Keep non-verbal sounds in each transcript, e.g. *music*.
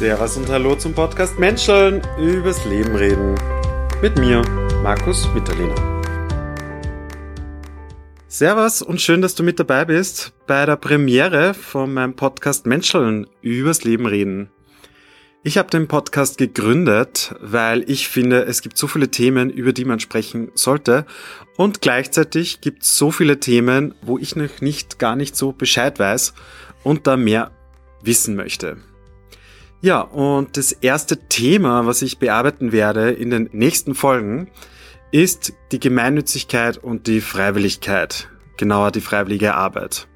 Servus und Hallo zum Podcast Menscheln übers Leben reden. Mit mir, Markus Mitterlehner. Servus und schön, dass du mit dabei bist bei der Premiere von meinem Podcast Menscheln übers Leben reden. Ich habe den Podcast gegründet, weil ich finde, es gibt so viele Themen, über die man sprechen sollte und gleichzeitig gibt es so viele Themen, wo ich noch nicht gar nicht so Bescheid weiß und da mehr wissen möchte. Ja, und das erste Thema, was ich bearbeiten werde in den nächsten Folgen, ist die Gemeinnützigkeit und die Freiwilligkeit, genauer die freiwillige Arbeit.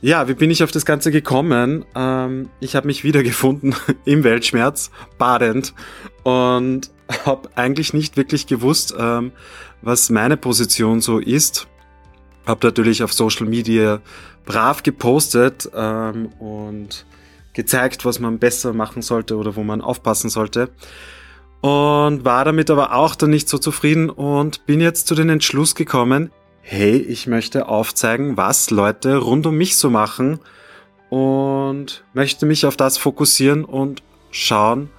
Ja, wie bin ich auf das Ganze gekommen? Ähm, ich habe mich wiedergefunden *laughs* im Weltschmerz, badend, und habe eigentlich nicht wirklich gewusst, ähm, was meine Position so ist. Habe natürlich auf Social Media brav gepostet ähm, und gezeigt, was man besser machen sollte oder wo man aufpassen sollte. Und war damit aber auch dann nicht so zufrieden und bin jetzt zu den Entschluss gekommen, hey, ich möchte aufzeigen, was Leute rund um mich so machen und möchte mich auf das fokussieren und schauen,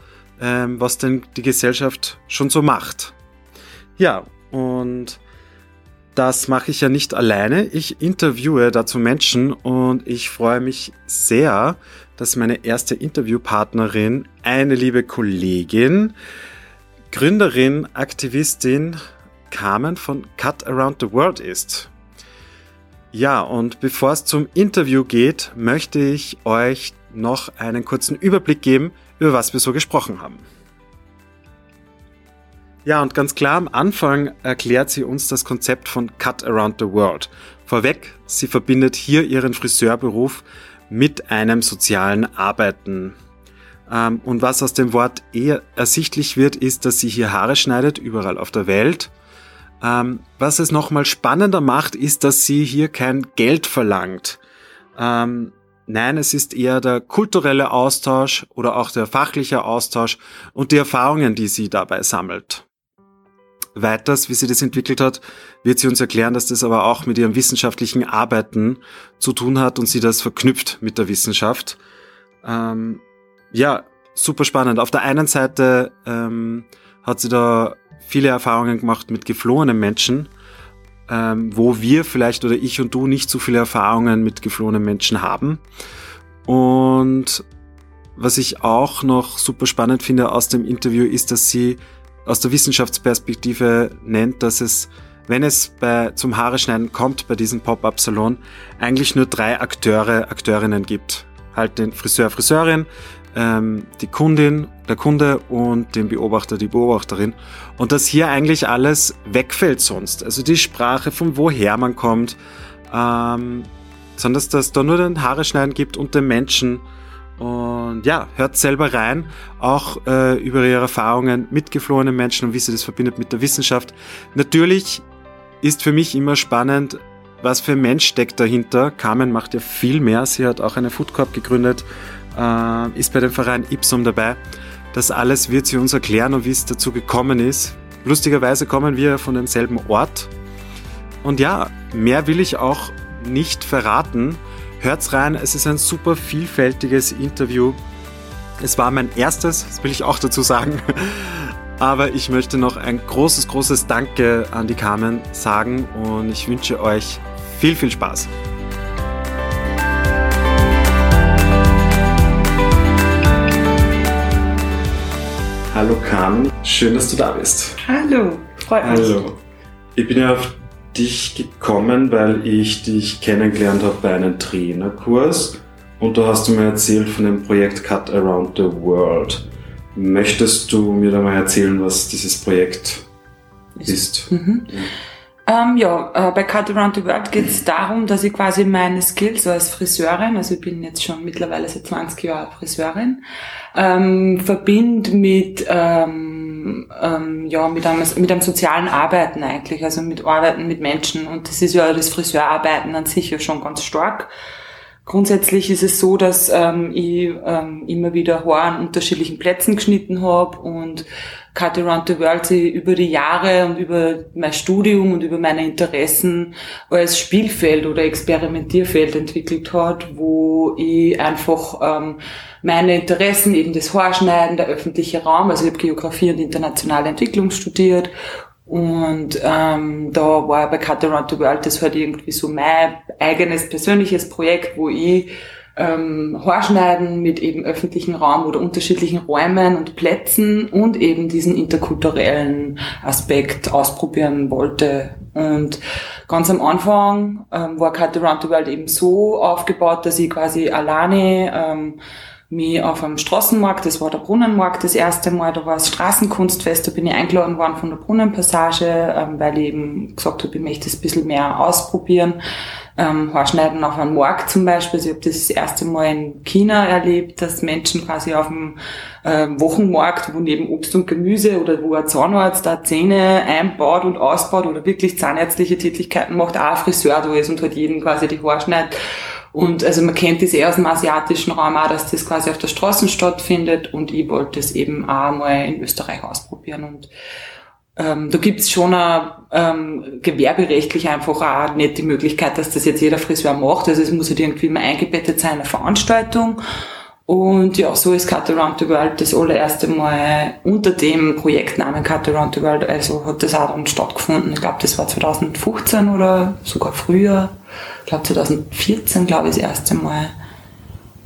ähm, was denn die Gesellschaft schon so macht. Ja, und das mache ich ja nicht alleine. Ich interviewe dazu Menschen und ich freue mich sehr, dass meine erste Interviewpartnerin eine liebe Kollegin, Gründerin, Aktivistin Carmen von Cut Around the World ist. Ja, und bevor es zum Interview geht, möchte ich euch noch einen kurzen Überblick geben, über was wir so gesprochen haben. Ja, und ganz klar am Anfang erklärt sie uns das Konzept von Cut Around the World. Vorweg, sie verbindet hier ihren Friseurberuf mit einem sozialen Arbeiten. Ähm, und was aus dem Wort eher ersichtlich wird, ist, dass sie hier Haare schneidet, überall auf der Welt. Ähm, was es nochmal spannender macht, ist, dass sie hier kein Geld verlangt. Ähm, nein, es ist eher der kulturelle Austausch oder auch der fachliche Austausch und die Erfahrungen, die sie dabei sammelt weiters, wie sie das entwickelt hat, wird sie uns erklären, dass das aber auch mit ihrem wissenschaftlichen Arbeiten zu tun hat und sie das verknüpft mit der Wissenschaft. Ähm, ja, super spannend. Auf der einen Seite ähm, hat sie da viele Erfahrungen gemacht mit geflohenen Menschen, ähm, wo wir vielleicht oder ich und du nicht so viele Erfahrungen mit geflohenen Menschen haben. Und was ich auch noch super spannend finde aus dem Interview ist, dass sie aus der Wissenschaftsperspektive nennt, dass es, wenn es bei, zum Haare schneiden kommt bei diesem Pop-Up-Salon, eigentlich nur drei Akteure, Akteurinnen gibt. Halt den Friseur, Friseurin, ähm, die Kundin, der Kunde und den Beobachter, die Beobachterin. Und dass hier eigentlich alles wegfällt sonst. Also die Sprache, von woher man kommt, ähm, sondern dass das da nur den Haare schneiden gibt und den Menschen, und ja, hört selber rein, auch äh, über ihre Erfahrungen mit geflohenen Menschen und wie sie das verbindet mit der Wissenschaft. Natürlich ist für mich immer spannend, was für ein Mensch steckt dahinter. Carmen macht ja viel mehr. Sie hat auch eine Food Corp gegründet, äh, ist bei dem Verein Ipsum dabei. Das alles wird sie uns erklären und wie es dazu gekommen ist. Lustigerweise kommen wir von demselben Ort. Und ja, mehr will ich auch nicht verraten. Hört's rein, es ist ein super vielfältiges Interview. Es war mein erstes, das will ich auch dazu sagen. *laughs* Aber ich möchte noch ein großes, großes Danke an die Carmen sagen und ich wünsche euch viel, viel Spaß. Hallo Carmen, schön, dass du da bist. Hallo, freut mich. Hallo. Ich bin ja auf dich gekommen, weil ich dich kennengelernt habe bei einem Trainerkurs und da hast du mir erzählt von dem Projekt Cut Around the World. Möchtest du mir da mal erzählen, was dieses Projekt ist? Mhm. Ja. Ähm, ja, äh, bei Cut Around the World geht es darum, dass ich quasi meine Skills als Friseurin, also ich bin jetzt schon mittlerweile seit 20 Jahren Friseurin, ähm, verbinde mit ähm, ähm, ja, mit einem, mit einem sozialen Arbeiten eigentlich, also mit Arbeiten mit Menschen. Und das ist ja das Friseurarbeiten an sich ja schon ganz stark. Grundsätzlich ist es so, dass ähm, ich ähm, immer wieder Haare an unterschiedlichen Plätzen geschnitten habe und Cut Around the World sich über die Jahre und über mein Studium und über meine Interessen als Spielfeld oder Experimentierfeld entwickelt hat, wo ich einfach ähm, meine Interessen, eben das Haarschneiden, der öffentliche Raum, also ich habe Geografie und internationale Entwicklung studiert und ähm, da war bei Cut Around the World das halt irgendwie so mein eigenes persönliches Projekt, wo ich ähm, Haarschneiden mit eben öffentlichen Raum oder unterschiedlichen Räumen und Plätzen und eben diesen interkulturellen Aspekt ausprobieren wollte. Und ganz am Anfang ähm, war Cut Around the World eben so aufgebaut, dass ich quasi alleine ähm, mich auf einem Straßenmarkt, das war der Brunnenmarkt das erste Mal, da war das Straßenkunstfest, da bin ich eingeladen worden von der Brunnenpassage, ähm, weil ich eben gesagt habe, ich möchte das ein bisschen mehr ausprobieren. Ähm, Haarschneiden auf einem Markt zum Beispiel, also ich habe das, das erste Mal in China erlebt, dass Menschen quasi auf dem äh, Wochenmarkt, wo neben Obst und Gemüse oder wo ein Zahnarzt da Zähne einbaut und ausbaut oder wirklich zahnärztliche Tätigkeiten macht, auch ein Friseur da ist und halt jeden quasi die Haare schneidet. Und also man kennt das eher aus dem asiatischen Raum auch, dass das quasi auf der Straße stattfindet und ich wollte es eben auch mal in Österreich ausprobieren und ähm, da gibt's schon eine, ähm, gewerberechtlich einfach auch nicht die Möglichkeit, dass das jetzt jeder Friseur macht. Also es muss halt irgendwie immer eingebettet sein, eine Veranstaltung. Und ja, so ist Cut Around the World das allererste Mal unter dem Projektnamen Cut Around the World, also hat das auch dann stattgefunden. Ich glaube, das war 2015 oder sogar früher glaube 2014, glaube ich, das erste Mal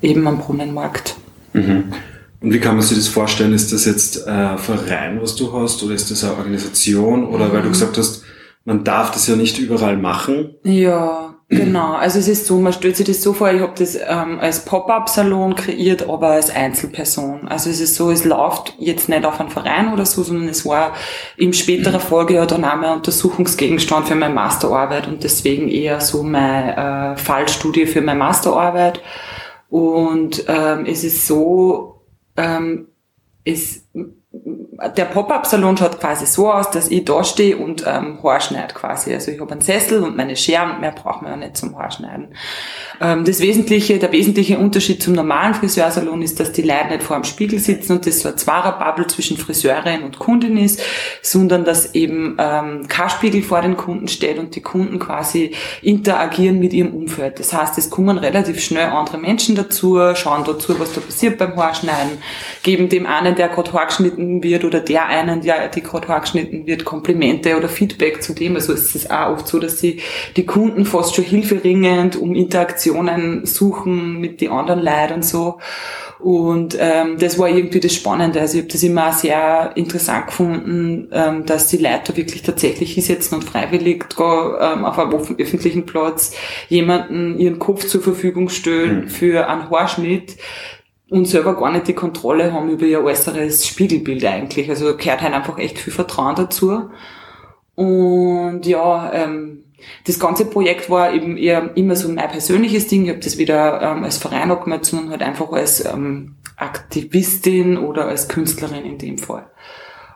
eben am Brunnenmarkt. Mhm. Und wie kann man sich das vorstellen? Ist das jetzt ein Verein, was du hast, oder ist das eine Organisation? Oder weil du mhm. gesagt hast, man darf das ja nicht überall machen. Ja, genau. Also es ist so, man stellt sich das so vor, ich habe das ähm, als Pop-up-Salon kreiert, aber als Einzelperson. Also es ist so, es läuft jetzt nicht auf einen Verein oder so, sondern es war im späteren Folgejahr dann auch mein Untersuchungsgegenstand für meine Masterarbeit und deswegen eher so meine äh, Fallstudie für meine Masterarbeit. Und ähm, es ist so, ähm, es der Pop-Up-Salon schaut quasi so aus, dass ich da stehe und ähm, Haarschneid quasi. Also ich habe einen Sessel und meine Schere und mehr braucht man ja nicht zum Haarschneiden. Ähm, das wesentliche, der wesentliche Unterschied zum normalen Friseursalon ist, dass die Leute nicht vor dem Spiegel sitzen und das so ein Zwarer-Bubble zwischen Friseurin und Kundin ist, sondern dass eben ähm, kein Spiegel vor den Kunden steht und die Kunden quasi interagieren mit ihrem Umfeld. Das heißt, es kommen relativ schnell andere Menschen dazu, schauen dazu, was da passiert beim Haarschneiden, geben dem einen, der gerade Haargeschnitten wird oder der einen, der die gerade Haargeschnitten wird, Komplimente oder Feedback zu dem. Also es ist auch oft so, dass sie die Kunden fast schon hilferingend um Interaktionen suchen mit den anderen Leuten und so. Und ähm, das war irgendwie das Spannende. Also ich habe das immer sehr interessant gefunden, ähm, dass die Leute wirklich tatsächlich hinsetzen und freiwillig da, ähm, auf einem öffentlichen Platz jemanden ihren Kopf zur Verfügung stellen mhm. für einen Haarschnitt, und selber gar nicht die Kontrolle haben über ihr äußeres Spiegelbild eigentlich. Also gehört halt einfach echt viel Vertrauen dazu. Und ja, ähm, das ganze Projekt war eben eher immer so mein persönliches Ding. Ich habe das wieder ähm, als Verein angemeldet, sondern halt einfach als ähm, Aktivistin oder als Künstlerin in dem Fall.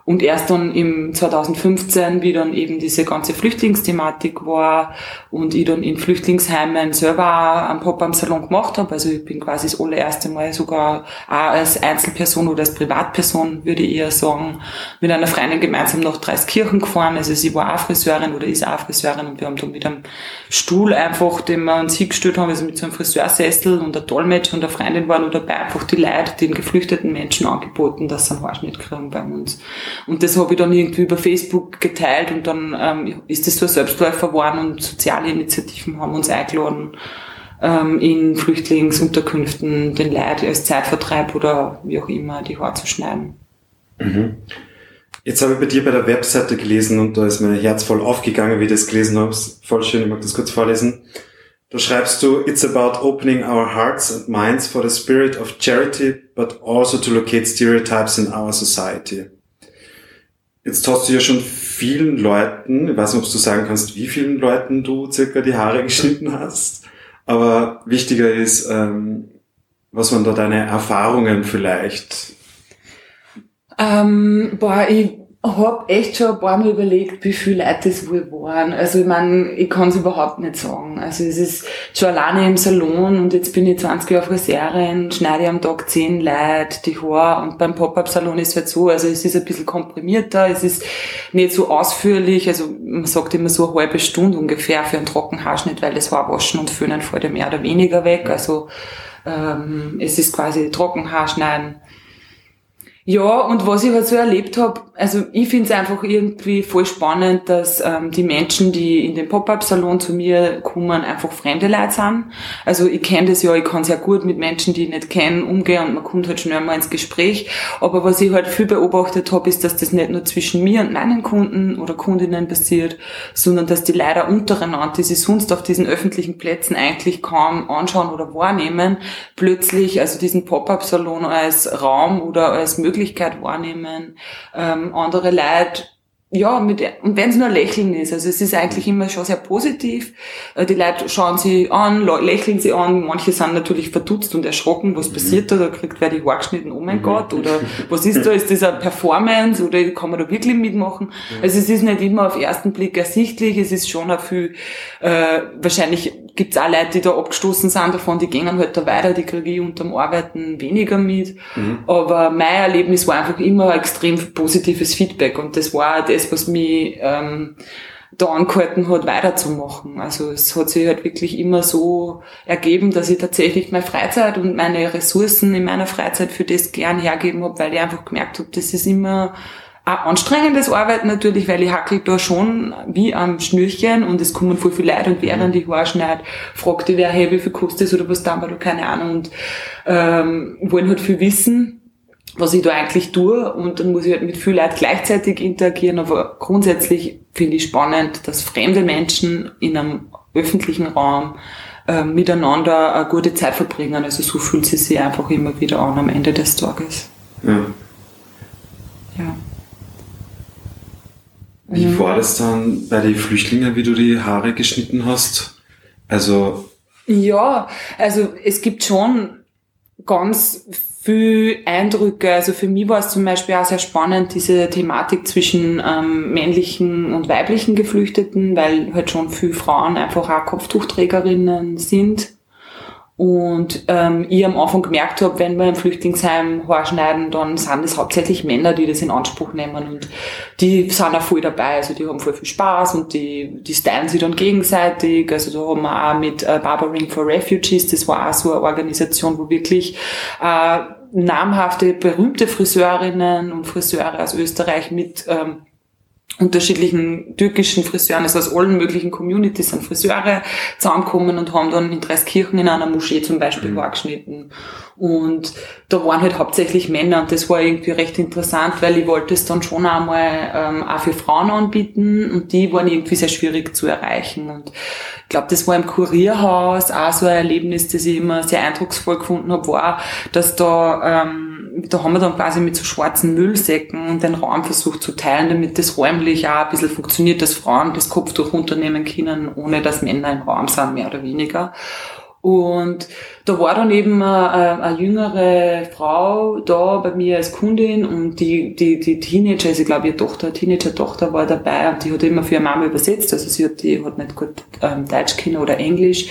Und erst dann im 2015, wie dann eben diese ganze Flüchtlingsthematik war und ich dann in Flüchtlingsheimen selber einen Pop-Up-Salon gemacht habe, also ich bin quasi das allererste Mal sogar auch als Einzelperson oder als Privatperson, würde ich eher sagen, mit einer Freundin gemeinsam nach Dreiskirchen gefahren. Also sie war auch Friseurin oder ist auch Friseurin und wir haben dann mit einem Stuhl einfach, den wir uns hingestellt haben, also mit so einem Friseursessel und der Dolmetscher und der Freundin waren nur dabei, einfach die Leute, den geflüchteten Menschen angeboten, dass sie einen Haarschnitt kriegen bei uns. Und das habe ich dann irgendwie über Facebook geteilt und dann ähm, ist das so ein Selbstläufer geworden und soziale Initiativen haben uns eingeladen, ähm, in Flüchtlingsunterkünften den Leuten als Zeitvertreib oder wie auch immer die Haare zu schneiden. Mhm. Jetzt habe ich bei dir bei der Webseite gelesen und da ist mein Herz voll aufgegangen, wie ich das gelesen habe. Voll schön, ich mag das kurz vorlesen. Da schreibst du, it's about opening our hearts and minds for the spirit of charity, but also to locate stereotypes in our society. Jetzt hast du ja schon vielen Leuten, ich weiß nicht, ob du sagen kannst, wie vielen Leuten du circa die Haare geschnitten hast, aber wichtiger ist, ähm, was waren da deine Erfahrungen vielleicht? Ähm, boah, ich habe echt schon ein paar Mal überlegt, wie viele Leute es wohl waren. Also ich meine, ich kann es überhaupt nicht sagen. Also es ist schon alleine im Salon und jetzt bin ich 20 Jahre Friseurin, schneide am Tag 10 Leute die Haare und beim Pop-Up-Salon ist es halt so, also es ist ein bisschen komprimierter, es ist nicht so ausführlich, also man sagt immer so eine halbe Stunde ungefähr für einen Trockenhaarschnitt, weil das Haar waschen und föhnen fällt ja mehr oder weniger weg. Also ähm, es ist quasi Trockenhaarschneiden ja, und was ich halt so erlebt habe, also ich finde es einfach irgendwie voll spannend, dass ähm, die Menschen, die in den Pop-Up-Salon zu mir kommen, einfach fremde Leute sind. Also ich kenne das ja, ich kann sehr gut mit Menschen, die ich nicht kenne, umgehen und man kommt halt schnell mal ins Gespräch. Aber was ich halt viel beobachtet habe, ist, dass das nicht nur zwischen mir und meinen Kunden oder Kundinnen passiert, sondern dass die Leute untereinander, die sie sonst auf diesen öffentlichen Plätzen eigentlich kaum anschauen oder wahrnehmen, plötzlich also diesen Pop-Up-Salon als Raum oder als Möglichkeit Möglichkeit wahrnehmen, ähm, andere Leute ja, mit, und wenn es nur Lächeln ist, also es ist eigentlich immer schon sehr positiv. Äh, die Leute schauen sie an, lächeln sie an, manche sind natürlich verdutzt und erschrocken, was mhm. passiert da, da kriegt wer die Haare geschnitten, oh mein mhm. Gott, oder *laughs* was ist da, ist das eine Performance, oder kann man da wirklich mitmachen? Also es ist nicht immer auf ersten Blick ersichtlich, es ist schon auch viel, äh, wahrscheinlich gibt es auch Leute, die da abgestoßen sind davon, die gehen halt da weiter, die kriege ich unterm Arbeiten weniger mit. Mhm. Aber mein Erlebnis war einfach immer ein extrem positives Feedback und das war das, was mich ähm, da angehalten hat, weiterzumachen. Also es hat sich halt wirklich immer so ergeben, dass ich tatsächlich meine Freizeit und meine Ressourcen in meiner Freizeit für das gern hergeben habe, weil ich einfach gemerkt habe, das ist immer ein anstrengendes Arbeiten natürlich, weil ich hackel da schon wie am Schnürchen und es kommen voll viele Leute und während ich Haare schneide, fragt die wer, hey, wie viel kostet es oder was dann, oder keine Ahnung und ähm, wollen halt viel wissen, was ich da eigentlich tue und dann muss ich halt mit vielen Leuten gleichzeitig interagieren, aber grundsätzlich finde ich spannend, dass fremde Menschen in einem öffentlichen Raum äh, miteinander eine gute Zeit verbringen, also so fühlt sie sich einfach immer wieder an am Ende des Tages. Ja. Wie mhm. war das dann bei den Flüchtlingen, wie du die Haare geschnitten hast? Also. Ja, also es gibt schon ganz viel Eindrücke. Also für mich war es zum Beispiel auch sehr spannend, diese Thematik zwischen ähm, männlichen und weiblichen Geflüchteten, weil halt schon viele Frauen einfach auch Kopftuchträgerinnen sind und ähm, ich am Anfang gemerkt habe, wenn wir im Flüchtlingsheim Haar schneiden, dann sind es hauptsächlich Männer, die das in Anspruch nehmen und die sind auch voll dabei. Also die haben voll viel Spaß und die, die stylen sich dann gegenseitig. Also da haben wir auch mit äh, Barbering for Refugees, das war auch so eine Organisation, wo wirklich äh, namhafte, berühmte Friseurinnen und Friseure aus Österreich mit ähm, unterschiedlichen türkischen Friseuren, also aus allen möglichen Communities sind Friseure zusammengekommen und haben dann in Dreiskirchen in einer Moschee zum Beispiel mhm. geschnitten. Und da waren halt hauptsächlich Männer und das war irgendwie recht interessant, weil ich wollte es dann schon einmal ähm, auch für Frauen anbieten und die waren irgendwie sehr schwierig zu erreichen. Und ich glaube, das war im Kurierhaus auch so ein Erlebnis, das ich immer sehr eindrucksvoll gefunden habe, war, dass da ähm, da haben wir dann quasi mit so schwarzen Müllsäcken den Raum versucht zu teilen, damit das räumlich auch ein bisschen funktioniert, dass Frauen das Kopftuch runternehmen können, ohne dass Männer im Raum sind, mehr oder weniger. Und da war dann eben eine, eine jüngere Frau da bei mir als Kundin und die, die, die Teenager, also ich glaube ihre Tochter, Teenager-Tochter war dabei und die hat immer für ihre Mama übersetzt, also sie hat, die hat nicht gut ähm, Deutsch kennen oder Englisch.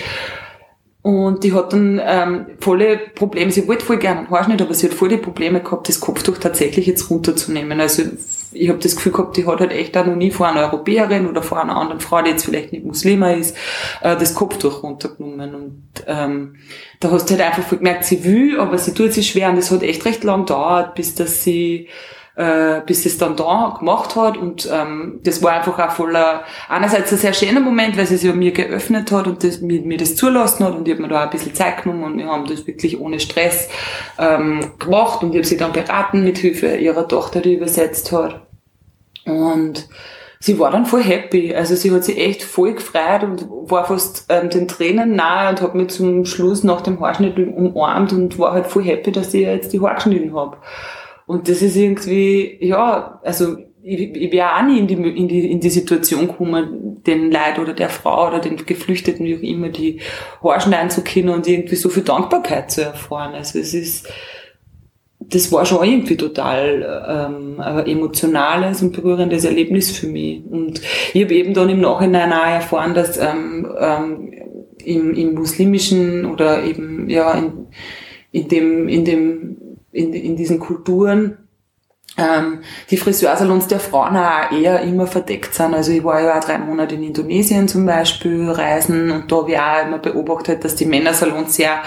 Und die hat dann ähm, volle Probleme, sie wollte voll gerne einen Haarschnitt, aber sie hat voll die Probleme gehabt, das Kopftuch tatsächlich jetzt runterzunehmen. Also ich habe das Gefühl gehabt, die hat halt echt auch noch nie vor einer Europäerin oder vor einer anderen Frau, die jetzt vielleicht nicht Muslima ist, äh, das Kopftuch runtergenommen. Und ähm, da hast du halt einfach gemerkt, sie will, aber sie tut sich schwer und es hat echt recht lang gedauert, bis dass sie äh, bis es dann da gemacht hat und ähm, das war einfach auch voller, einerseits ein sehr schöner Moment, weil sie sich mir geöffnet hat und das, mir, mir das zulassen hat und ich habe mir da ein bisschen Zeit genommen und wir haben das wirklich ohne Stress ähm, gemacht und ich habe sie dann beraten mit Hilfe ihrer Tochter, die übersetzt hat und sie war dann voll happy. Also sie hat sich echt voll gefreut und war fast ähm, den Tränen nahe und hat mich zum Schluss nach dem Haarschnitt umarmt und war halt voll happy, dass ich jetzt die Haare geschnitten habe. Und das ist irgendwie, ja, also ich, ich wäre auch nie in die, in, die, in die Situation gekommen, den Leid oder der Frau oder den Geflüchteten, wie auch immer, die zu können und irgendwie so viel Dankbarkeit zu erfahren. Also es ist das war schon irgendwie total ähm, emotionales und berührendes Erlebnis für mich. Und ich habe eben dann im Nachhinein auch erfahren, dass ähm, ähm, im, im muslimischen oder eben ja in, in dem in dem in, in diesen Kulturen ähm, die Friseursalons der Frauen auch eher immer verdeckt sind. Also ich war ja auch drei Monate in Indonesien zum Beispiel reisen und da habe ich auch immer beobachtet, dass die Männersalons sehr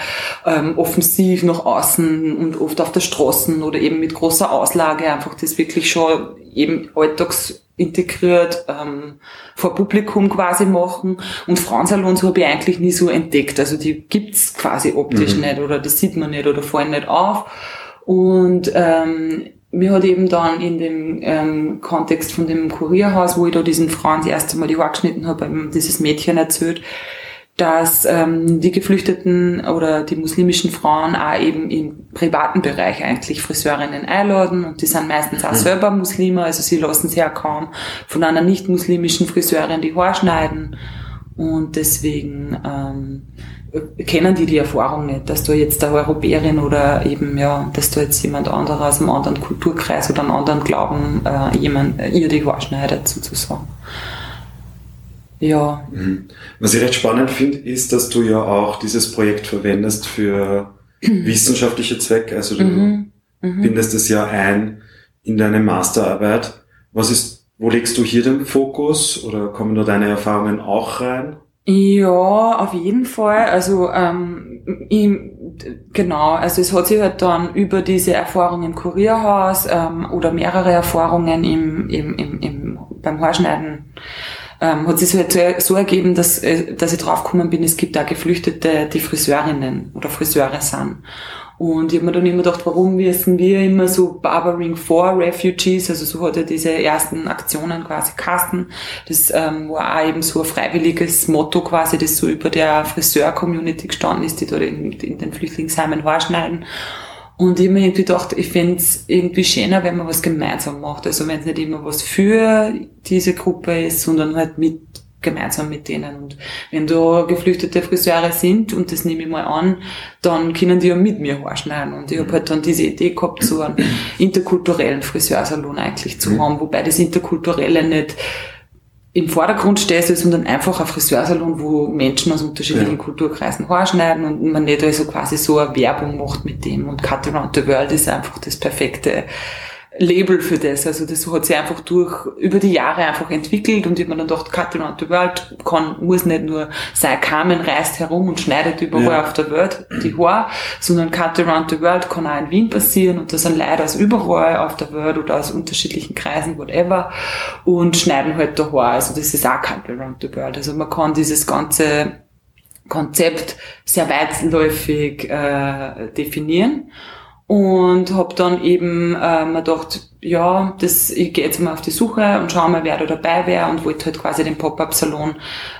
ähm, offensiv nach außen und oft auf der Straßen oder eben mit großer Auslage einfach das wirklich schon eben alltags integriert ähm, vor Publikum quasi machen und Frauensalons habe ich eigentlich nie so entdeckt. Also die gibt's quasi optisch mhm. nicht oder das sieht man nicht oder fallen nicht auf. Und ähm, mir hat eben dann in dem ähm, Kontext von dem Kurierhaus, wo ich da diesen Frauen das erste Mal die Haare geschnitten habe, dieses Mädchen erzählt, dass ähm, die Geflüchteten oder die muslimischen Frauen auch eben im privaten Bereich eigentlich Friseurinnen einladen und die sind meistens auch mhm. selber Muslime, also sie lassen sich ja kaum von einer nicht-muslimischen Friseurin die Haare schneiden und deswegen ähm, kennen die die Erfahrung nicht, dass du jetzt eine Europäerin oder eben, ja, dass du jetzt jemand anderer aus einem anderen Kulturkreis oder einem anderen Glauben äh, jemand, ihr die Haare schneidet, sozusagen. Ja. Mhm. Was ich recht spannend finde, ist, dass du ja auch dieses Projekt verwendest für wissenschaftliche Zwecke. Also du mhm. Mhm. bindest es ja ein in deine Masterarbeit. Was ist, wo legst du hier den Fokus oder kommen da deine Erfahrungen auch rein? Ja, auf jeden Fall. Also ähm, ich, genau, also es hat sich halt dann über diese Erfahrung im Kurierhaus ähm, oder mehrere Erfahrungen im, im, im, im beim Haarschneiden ähm, hat sich halt so ergeben, dass, äh, dass ich draufgekommen bin, es gibt da Geflüchtete, die Friseurinnen oder Friseure sind. Und ich habe mir dann immer gedacht, warum wissen wir immer so Barbering for Refugees, also so hat er diese ersten Aktionen quasi Kasten. Das ähm, war auch eben so ein freiwilliges Motto quasi, das so über der Friseur-Community gestanden ist, die dort in, in den Flüchtlingsheimen Haarschneiden. Und ich habe mir irgendwie gedacht, ich fände irgendwie schöner, wenn man was gemeinsam macht. Also wenn es nicht immer was für diese Gruppe ist, sondern halt mit gemeinsam mit denen. Und wenn da geflüchtete Friseure sind, und das nehme ich mal an, dann können die ja mit mir haarschneiden. Und ich habe halt dann diese Idee gehabt, so einen interkulturellen Friseursalon eigentlich zu mhm. haben, wobei das Interkulturelle nicht im Vordergrund steht, sondern einfach ein Friseursalon, wo Menschen aus unterschiedlichen ja. Kulturkreisen haarschneiden und man nicht also quasi so eine Werbung macht mit dem. Und Cut Around the World ist einfach das perfekte Label für das. Also das hat sich einfach durch, über die Jahre einfach entwickelt und ich habe mir dann gedacht, Cut Around the World kann, muss nicht nur sein, Carmen reist herum und schneidet überall ja. auf der Welt die Haare, sondern Cut Around the World kann auch in Wien passieren und da sind Leute aus überall auf der Welt oder aus unterschiedlichen Kreisen, whatever, und schneiden halt da Haare. Also das ist auch Cut Around the World. Also man kann dieses ganze Konzept sehr weitläufig äh, definieren und habe dann eben äh, mir gedacht, ja, das, ich gehe jetzt mal auf die Suche und schaue mal, wer da dabei wäre und wollte halt quasi den Pop-Up-Salon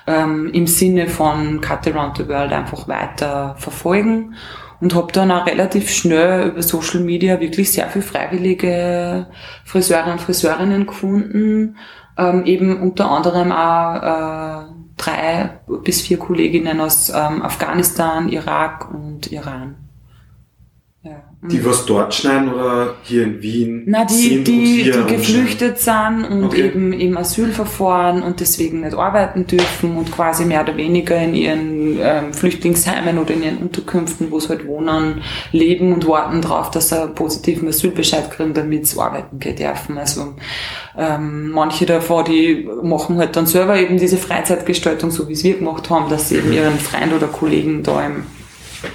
ähm, im Sinne von Cut Around the World einfach weiter verfolgen und habe dann auch relativ schnell über Social Media wirklich sehr viel freiwillige Friseure und Friseurinnen gefunden, ähm, eben unter anderem auch äh, drei bis vier Kolleginnen aus ähm, Afghanistan, Irak und Iran. Die was dort schneiden oder hier in Wien? Na, die, die, die geflüchtet sind und okay. eben im Asylverfahren und deswegen nicht arbeiten dürfen und quasi mehr oder weniger in ihren ähm, Flüchtlingsheimen oder in ihren Unterkünften, wo sie halt wohnen, leben und warten darauf, dass sie einen positiven Asylbescheid kriegen, damit sie arbeiten gehen dürfen. Also ähm, manche davon, die machen halt dann selber eben diese Freizeitgestaltung, so wie es wir gemacht haben, dass sie eben ihren Freund oder Kollegen da im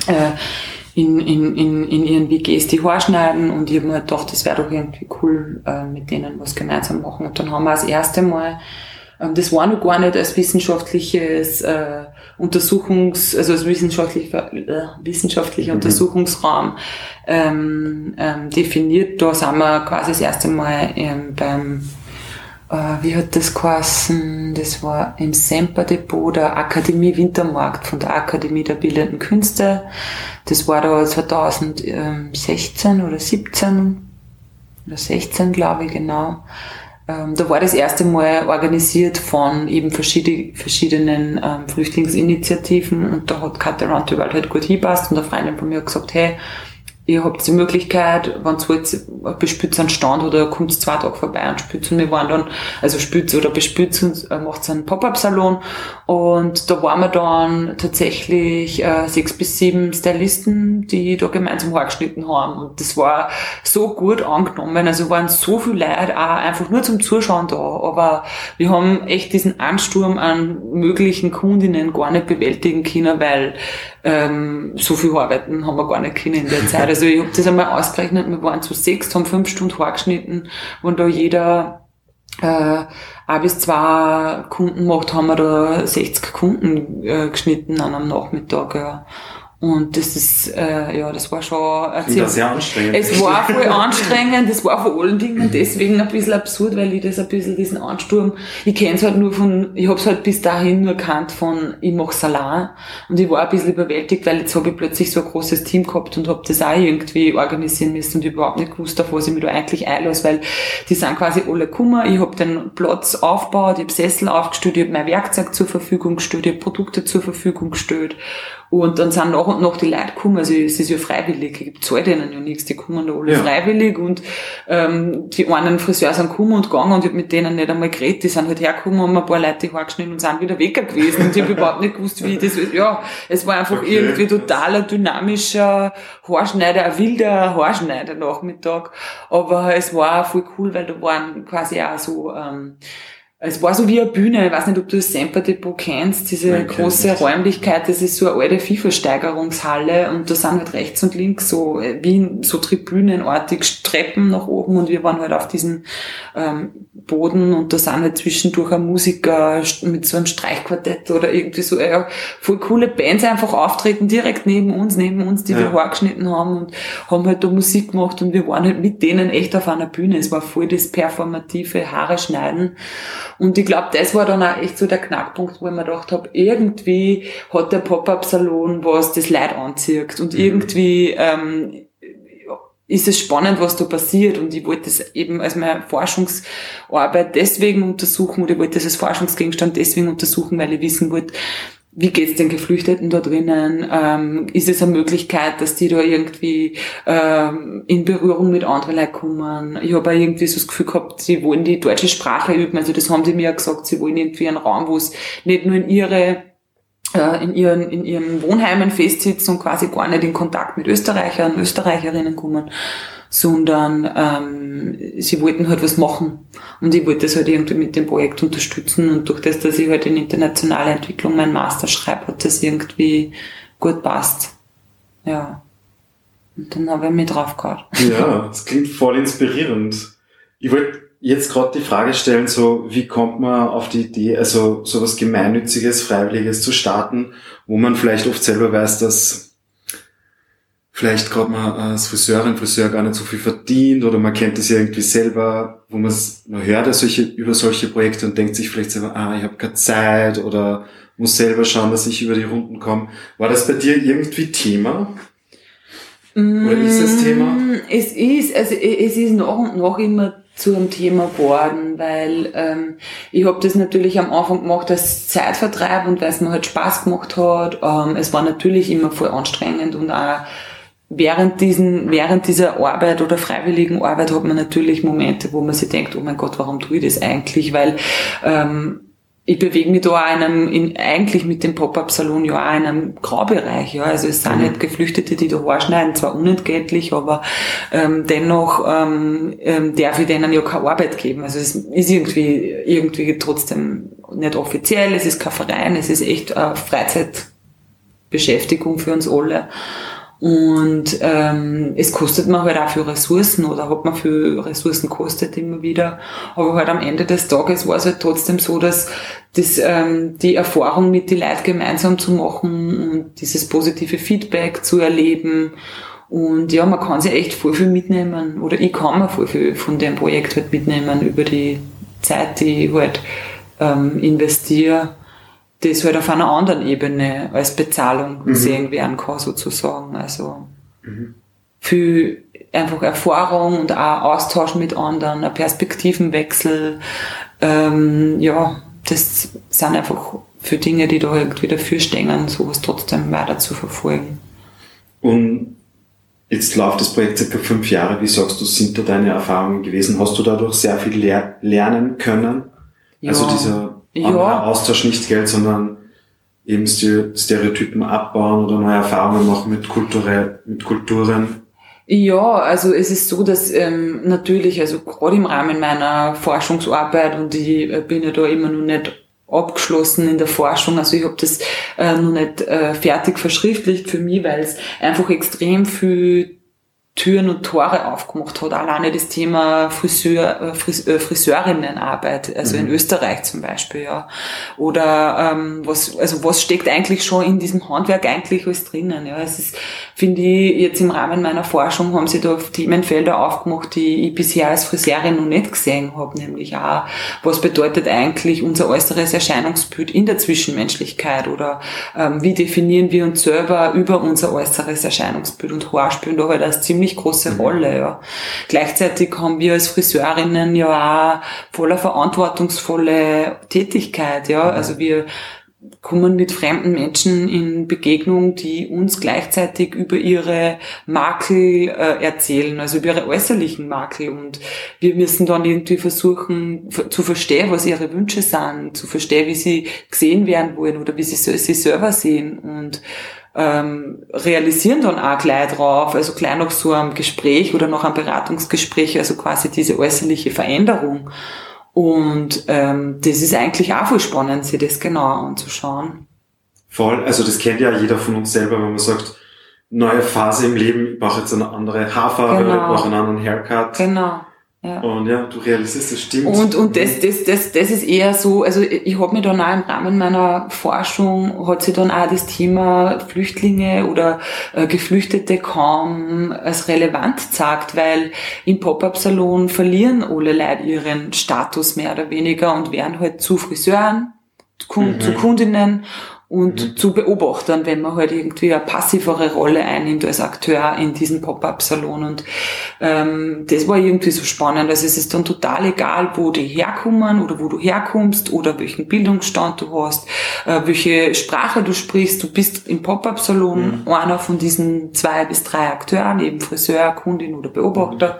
äh, in, in, in, in ihren WGs die Haare schneiden und ich habe mir gedacht, das wäre doch irgendwie cool, äh, mit denen was gemeinsam machen. Und dann haben wir das erste Mal, ähm, das war noch gar nicht als wissenschaftliches äh, Untersuchungs, also als wissenschaftlicher, äh, wissenschaftlicher mhm. Untersuchungsraum ähm, ähm, definiert. Da sind wir quasi das erste Mal ähm, beim äh, wie hat das geheißen? Das war im Semper Depot der Akademie Wintermarkt von der Akademie der Bildenden Künste. Das war da 2016 oder 17 oder 16, glaube ich, genau. Ähm, da war das erste Mal organisiert von eben verschiedenen ähm, Flüchtlingsinitiativen und da hat the World halt gut hinpasst und eine Freundin von mir hat gesagt, hey, ihr habt die Möglichkeit, wenn ihr jetzt bespürt einen Stand oder kommt zwei Tage vorbei und spürt und wir waren dann, also spürt oder bespürt und äh, macht einen Pop-Up-Salon und da waren wir dann tatsächlich äh, sechs bis sieben Stylisten, die da gemeinsam geschnitten haben. Und das war so gut angenommen, also waren so viele Leute auch einfach nur zum Zuschauen da, aber wir haben echt diesen Ansturm an möglichen Kundinnen gar nicht bewältigen können, weil ähm, so viel arbeiten haben wir gar nicht können in der *laughs* Zeit. Also ich habe das einmal ausgerechnet, wir waren zu sechs, haben fünf Stunden vorgeschnitten und da jeder äh, ein bis zwei Kunden macht, haben wir da 60 Kunden äh, geschnitten an einem Nachmittag. Ja. Und das ist, äh, ja, das war schon sehr, sehr anstrengend. Es war voll anstrengend, das war vor allen Dingen deswegen ein bisschen absurd, weil ich das ein bisschen, diesen Ansturm, ich kenne es halt nur von, ich habe es halt bis dahin nur kannt von, ich mache Salat. Und ich war ein bisschen überwältigt, weil jetzt habe ich plötzlich so ein großes Team gehabt und habe das auch irgendwie organisieren müssen und überhaupt nicht gewusst, auf was ich mich da eigentlich einlasse, weil die sind quasi alle Kummer, ich habe den Platz aufgebaut, ich habe Sessel aufgestellt, ich habe mein Werkzeug zur Verfügung gestellt, ich habe Produkte zur Verfügung gestellt und dann sind nach und nach die Leute gekommen, also es ist ja freiwillig, ich zahle denen ja nichts, die kommen da alle ja. freiwillig und ähm, die einen Friseur sind gekommen und gegangen und ich habe mit denen nicht einmal geredet, die sind halt hergekommen, haben ein paar Leute geschnitten und sind wieder weg gewesen und ich habe *laughs* überhaupt nicht gewusst, wie das, ja, es war einfach okay. irgendwie totaler dynamischer Haarschneider, ein wilder Haarschneider Nachmittag, aber es war voll cool, weil da waren quasi auch so, ähm, es war so wie eine Bühne, ich weiß nicht, ob du das Semper Depot kennst, diese Nein, große Räumlichkeit, das ist so eine alte FIFA-Steigerungshalle und da sind halt rechts und links so äh, wie so tribünenartig Treppen nach oben und wir waren halt auf diesem ähm, Boden und da sind halt zwischendurch ein Musiker mit so einem Streichquartett oder irgendwie so, ja, voll coole Bands einfach auftreten, direkt neben uns, neben uns, die ja. wir Haargeschnitten haben und haben halt da Musik gemacht und wir waren halt mit denen echt auf einer Bühne. Es war voll das performative Haare schneiden und ich glaube, das war dann auch echt so der Knackpunkt, wo ich mir gedacht habe, irgendwie hat der Pop-Up-Salon was, das Leid anzieht. Und mhm. irgendwie ähm, ist es spannend, was da passiert. Und ich wollte das eben als meine Forschungsarbeit deswegen untersuchen oder ich wollte das als Forschungsgegenstand deswegen untersuchen, weil ich wissen wollte, wie geht's den Geflüchteten da drinnen? Ähm, ist es eine Möglichkeit, dass die da irgendwie ähm, in Berührung mit anderen Leuten kommen? Ich habe irgendwie so das Gefühl gehabt, sie wollen die deutsche Sprache üben. Also das haben sie mir gesagt, sie wollen irgendwie einen Raum, wo es nicht nur in ihre äh, in ihren, in ihren Wohnheimen festsitzen und quasi gar nicht in Kontakt mit Österreichern, Österreicherinnen kommen, sondern ähm, sie wollten halt was machen. Und ich wollte das halt irgendwie mit dem Projekt unterstützen und durch das, dass ich halt in internationale Entwicklung meinen Master schreibe, hat das irgendwie gut passt. Ja. Und dann habe ich mich drauf gehabt. Ja, das klingt voll inspirierend. Ich wollte jetzt gerade die Frage stellen, so wie kommt man auf die Idee, also sowas Gemeinnütziges, Freiwilliges zu starten, wo man vielleicht oft selber weiß, dass vielleicht gerade mal als Friseurin, Friseur gar nicht so viel verdient oder man kennt das ja irgendwie selber, wo man, man hört ja solche, über solche Projekte und denkt sich vielleicht selber, ah, ich habe keine Zeit oder muss selber schauen, dass ich über die Runden komme. War das bei dir irgendwie Thema? Oder ist das Thema? Mm, es ist, also es ist nach und nach immer zu einem Thema geworden, weil ähm, ich habe das natürlich am Anfang gemacht als Zeitvertreib und weil es mir halt Spaß gemacht hat. Ähm, es war natürlich immer voll anstrengend und auch während diesen, während dieser Arbeit oder freiwilligen Arbeit hat man natürlich Momente, wo man sich denkt, oh mein Gott, warum tue ich das eigentlich? Weil ähm, ich bewege mich da auch in einem, in, eigentlich mit dem Pop-Up-Salon ja auch in einem Graubereich. Ja. Also es sind mhm. nicht Geflüchtete, die da Haarschneiden, zwar unentgeltlich, aber ähm, dennoch ähm, ähm, darf ich denen ja keine Arbeit geben. Also es ist irgendwie, irgendwie trotzdem nicht offiziell, es ist kein Verein, es ist echt eine Freizeitbeschäftigung für uns alle. Und ähm, es kostet man halt auch für Ressourcen oder hat man für Ressourcen kostet immer wieder. Aber halt am Ende des Tages war es halt trotzdem so, dass das, ähm, die Erfahrung mit den Leuten gemeinsam zu machen und dieses positive Feedback zu erleben. Und ja, man kann sich echt voll viel mitnehmen. Oder ich kann mir voll viel von dem Projekt halt mitnehmen über die Zeit, die ich halt ähm, investiere das halt auf einer anderen Ebene als Bezahlung mhm. gesehen werden kann, sozusagen. Also mhm. viel einfach Erfahrung und auch Austausch mit anderen, ein Perspektivenwechsel. Ähm, ja, das sind einfach für Dinge, die da irgendwie dafür stehen, sowas trotzdem weiter zu verfolgen. Und jetzt Jetzt läuft das Projekt circa fünf Jahre. Wie sagst du, sind da deine Erfahrungen gewesen? Hast du dadurch sehr viel ler lernen können? Ja. Also dieser Ja. Austausch nicht Geld, sondern eben Ste- Stereotypen abbauen oder neue Erfahrungen machen mit, Kulturell, mit Kulturen. Ja, also es ist so, dass ähm, natürlich, also gerade im Rahmen meiner Forschungsarbeit und ich äh, bin ja da immer noch nicht abgeschlossen in der Forschung, also ich habe das äh, noch nicht äh, fertig verschriftlicht für mich, weil es einfach extrem viel Türen und Tore aufgemacht hat. Alleine das Thema Friseur, äh, Fris, äh, Friseurinnenarbeit, also in Österreich zum Beispiel, ja. Oder ähm, was, also was steckt eigentlich schon in diesem Handwerk eigentlich alles drinnen? Ja, es ist, finde ich, jetzt im Rahmen meiner Forschung haben sie da Themenfelder aufgemacht, die ich bisher als Friseurin noch nicht gesehen habe, nämlich auch, was bedeutet eigentlich unser äußeres Erscheinungsbild in der Zwischenmenschlichkeit oder ähm, wie definieren wir uns selber über unser äußeres Erscheinungsbild und Haar spielen da halt eine ziemlich große Rolle. Ja. Gleichzeitig haben wir als Friseurinnen ja auch voller verantwortungsvolle Tätigkeit. Ja. Also wir kommen mit fremden Menschen in Begegnung, die uns gleichzeitig über ihre Makel äh, erzählen, also über ihre äußerlichen Makel. Und wir müssen dann irgendwie versuchen zu verstehen, was ihre Wünsche sind, zu verstehen, wie sie gesehen werden wollen oder wie sie sich selber sehen. Und ähm, realisieren dann auch gleich drauf, also gleich nach so einem Gespräch oder nach einem Beratungsgespräch, also quasi diese äußerliche Veränderung. Und ähm, das ist eigentlich auch voll spannend, sich das genauer anzuschauen. Voll, also das kennt ja jeder von uns selber, wenn man sagt, neue Phase im Leben, ich brauche jetzt eine andere Haarfarbe, Genau. ich brauche einen anderen Haircut. Genau. Ja. Und ja, du realisierst, das stimmt. Und, und das, das, das, das ist eher so, also ich habe mir dann auch im Rahmen meiner Forschung, hat sich dann auch das Thema Flüchtlinge oder äh, Geflüchtete kaum als relevant gezeigt, weil im Pop-Up-Salon verlieren alle Leute ihren Status mehr oder weniger und werden halt zu Friseuren, Kun- Mhm. zu Kundinnen und zu Beobachtern, wenn man halt irgendwie eine passivere Rolle einnimmt als Akteur in diesem Pop-Up-Salon. Und ähm, das war irgendwie so spannend. Also es ist dann total egal, wo die herkommen oder wo du herkommst oder welchen Bildungsstand du hast, äh, welche Sprache du sprichst. Du bist im Pop-Up-Salon einer von diesen zwei bis drei Akteuren, eben Friseur, Kundin oder Beobachter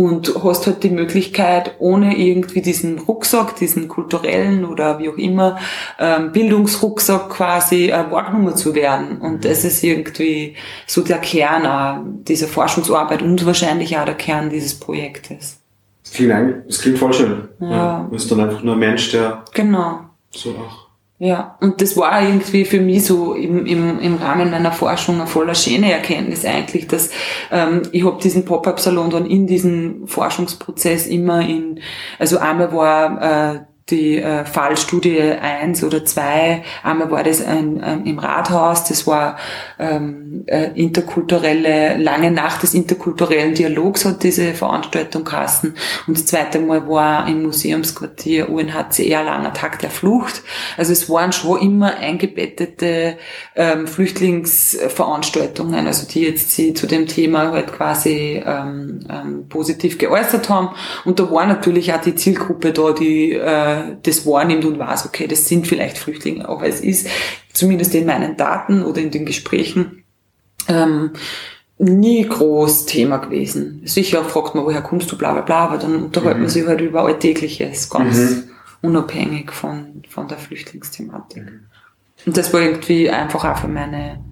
und hast halt die Möglichkeit, ohne irgendwie diesen Rucksack, diesen kulturellen oder wie auch immer, ähm, Bildungsrucksack quasi äh, wahrgenommen zu werden. Und das ist irgendwie so der Kern auch dieser Forschungsarbeit und wahrscheinlich auch der Kern dieses Projektes. Das klingt, das klingt voll schön. Ja. Du bist dann einfach nur ein Mensch, der Genau. so auch. Ja, und das war irgendwie für mich so im, im, im Rahmen meiner Forschung eine voller schöne Erkenntnis eigentlich, dass ähm, ich habe diesen Pop-Up-Salon dann in diesem Forschungsprozess immer in, also einmal war äh, die äh, Fallstudie eins oder zwei einmal war das ein, ein, im Rathaus, das war ähm, äh, interkulturelle, lange Nacht des interkulturellen Dialogs hat diese Veranstaltung geheißen und das zweite Mal war im Museumsquartier UNHCR Langer Tag der Flucht. Also es waren schon immer eingebettete ähm, Flüchtlingsveranstaltungen, also die jetzt sie zu dem Thema halt quasi ähm, ähm, positiv geäußert haben. Und da war natürlich auch die Zielgruppe da, die äh, das wahrnimmt und weiß, okay, das sind vielleicht Flüchtlinge, aber es ist zumindest in meinen Daten oder in den Gesprächen ähm, nie groß Thema gewesen. Sicher fragt man, woher kommst du, bla bla bla, aber dann unterhält man sich halt über Alltägliches, ganz unabhängig von, von der Flüchtlingsthematik. Und das war irgendwie einfach auch für meine,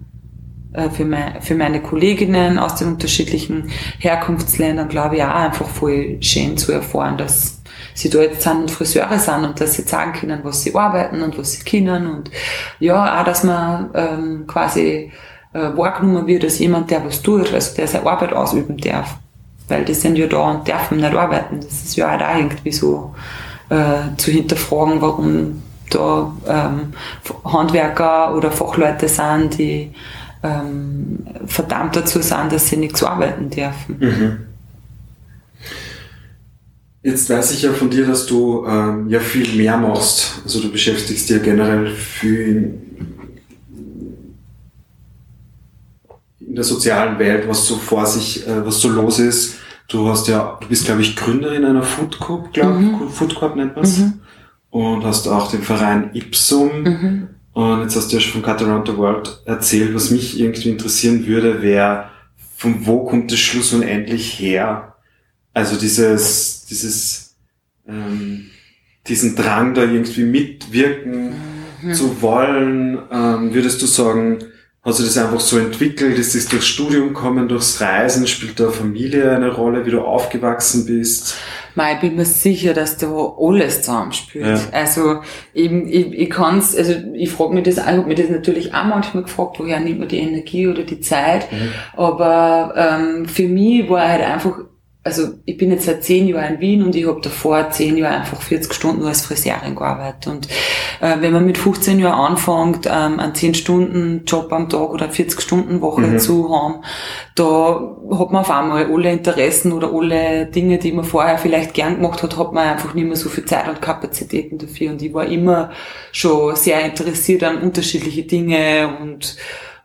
für, mein, für meine Kolleginnen aus den unterschiedlichen Herkunftsländern, glaube ich, auch einfach voll schön zu erfahren, dass sie da jetzt sind und Friseure sind und dass sie sagen können, was sie arbeiten und was sie können und ja, auch, dass man ähm, quasi äh, wahrgenommen wird als jemand, der was tut, also der seine Arbeit ausüben darf. Weil die sind ja da und dürfen nicht arbeiten. Das ist ja auch da irgendwie so äh, zu hinterfragen, warum da ähm, Handwerker oder Fachleute sind, die ähm, verdammt dazu sind, dass sie nichts arbeiten dürfen. Jetzt weiß ich ja von dir, dass du ähm, ja viel mehr machst. Also du beschäftigst dich ja generell viel in, der sozialen Welt, was so vor sich, äh, was so los ist. Du hast ja, du bist glaube ich Gründerin einer Food Corp, glaube ich, Food Corp nennt man's. Und hast auch den Verein Ipsum. Und jetzt hast du ja schon von Cut Around the World erzählt. Was mich irgendwie interessieren würde, wäre von wo kommt das Schluss unendlich her? Also dieses, dieses, ähm, diesen Drang da irgendwie mitwirken mhm. zu wollen, ähm, würdest du sagen, Hast du das einfach so entwickelt? Ist das durchs Studium kommen, durchs Reisen? Spielt da Familie eine Rolle, wie du aufgewachsen bist? Mei, ich bin mir sicher, dass da alles zusammenspielt. Ja. Also eben, ich, ich kann's, also ich frage mich das, ich habe mir das natürlich auch manchmal gefragt, woher nimmt man die Energie oder die Zeit. Mhm. Aber ähm, für mich war halt einfach also ich bin jetzt seit zehn Jahren in Wien und ich habe davor zehn Jahre einfach 40 Stunden nur als Friseurin gearbeitet. Und äh, wenn man mit 15 Jahren anfängt, ähm, einen 10 Stunden Job am Tag oder 40 Stunden Woche mhm. zu haben, da hat man auf einmal alle Interessen oder alle Dinge, die man vorher vielleicht gern gemacht hat, hat man einfach nicht mehr so viel Zeit und Kapazitäten dafür. Und ich war immer schon sehr interessiert an unterschiedliche Dinge und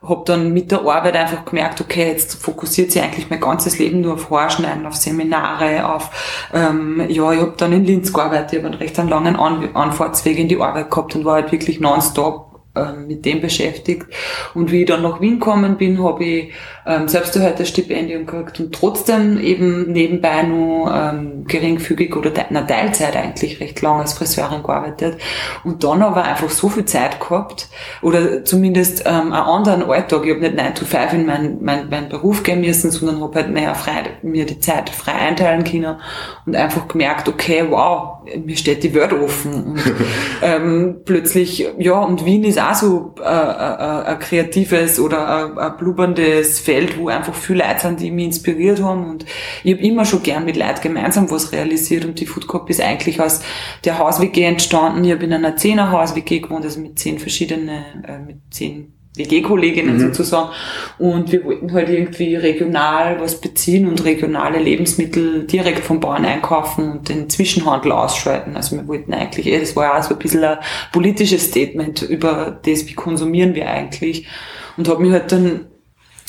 habe dann mit der Arbeit einfach gemerkt, okay, jetzt fokussiert sich eigentlich mein ganzes Leben nur auf Haarschneiden, auf Seminare, auf, ähm, ja, ich habe dann in Linz gearbeitet, ich habe einen recht langen An Anfahrtsweg in die Arbeit gehabt und war halt wirklich nonstop ähm, mit dem beschäftigt. Und wie ich dann nach Wien gekommen bin, habe ich ähm, selbst heute Stipendium gekriegt und trotzdem eben nebenbei nur ähm, geringfügig oder te na, Teilzeit eigentlich recht lang als Friseurin gearbeitet. Und dann aber einfach so viel Zeit gehabt oder zumindest ähm, einen anderen Alltag. Ich habe nicht 9 to 5 in meinen mein, mein Beruf gehen müssen, sondern habe halt mehr frei, mir die Zeit frei einteilen können und einfach gemerkt, okay, wow, mir steht die Welt offen. Und *laughs* ähm, plötzlich, ja, und Wien ist auch so äh, äh, äh, ein kreatives oder ein, ein blubberndes Feld, wo einfach viele Leute sind, die mich inspiriert haben. Und ich habe immer schon gern mit Leuten gemeinsam was realisiert. Und die Food Cup ist eigentlich aus der Haus-WG entstanden. Ich habe in einer zehner Haus-WG gewohnt, also mit zehn verschiedene, äh, mit zehn WG-Kolleginnen mhm. sozusagen. Und wir wollten halt irgendwie regional was beziehen und regionale Lebensmittel direkt vom Bauern einkaufen und den Zwischenhandel ausschalten. Also wir wollten eigentlich, eh, das war ja auch so ein bisschen ein politisches Statement über das, wie konsumieren wir eigentlich. Und habe mich halt dann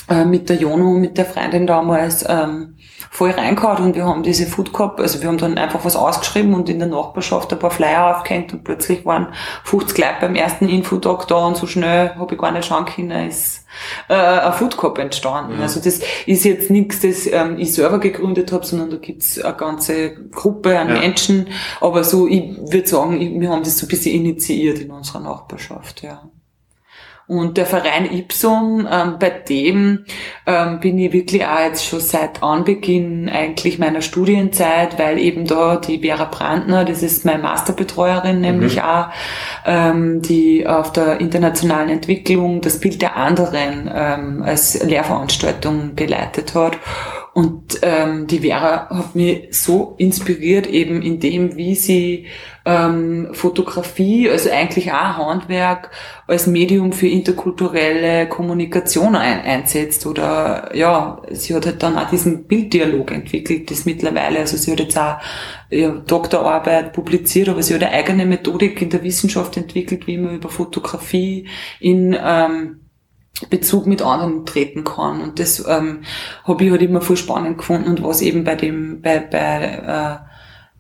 äh, mit der Jono, mit der Freundin damals, ähm, voll reingehauen und wir haben diese Food Cup, also wir haben dann einfach was ausgeschrieben und in der Nachbarschaft ein paar Flyer aufgehängt und plötzlich waren 50 Leute beim ersten Infotag da und so schnell habe ich gar nicht schauen können, ist äh, ein Food Cup entstanden. Ja. Also das ist jetzt nichts, das ähm, ich selber gegründet habe, sondern da gibt's eine ganze Gruppe an ja. Menschen, aber so, ich würde sagen, wir haben das so ein bisschen initiiert in unserer Nachbarschaft, ja. Und der Verein Ipsum, ähm, bei dem ähm, bin ich wirklich auch jetzt schon seit Anbeginn eigentlich meiner Studienzeit, weil eben da die Vera Brandner, das ist meine Masterbetreuerin, nämlich mhm. auch, ähm, die auf der internationalen Entwicklung das Bild der anderen ähm, als Lehrveranstaltung geleitet hat. Und ähm, die Vera hat mich so inspiriert, eben in dem, wie sie ähm, Fotografie, also eigentlich auch Handwerk, als Medium für interkulturelle Kommunikation ein, einsetzt. Oder ja, sie hat halt dann auch diesen Bilddialog entwickelt, das mittlerweile, also sie hat jetzt auch ja, Doktorarbeit publiziert, aber sie hat eine eigene Methodik in der Wissenschaft entwickelt, wie man über Fotografie in ähm, Bezug mit anderen treten kann. Und das ähm, habe ich halt immer voll spannend gefunden und was eben bei dem, bei, bei, äh,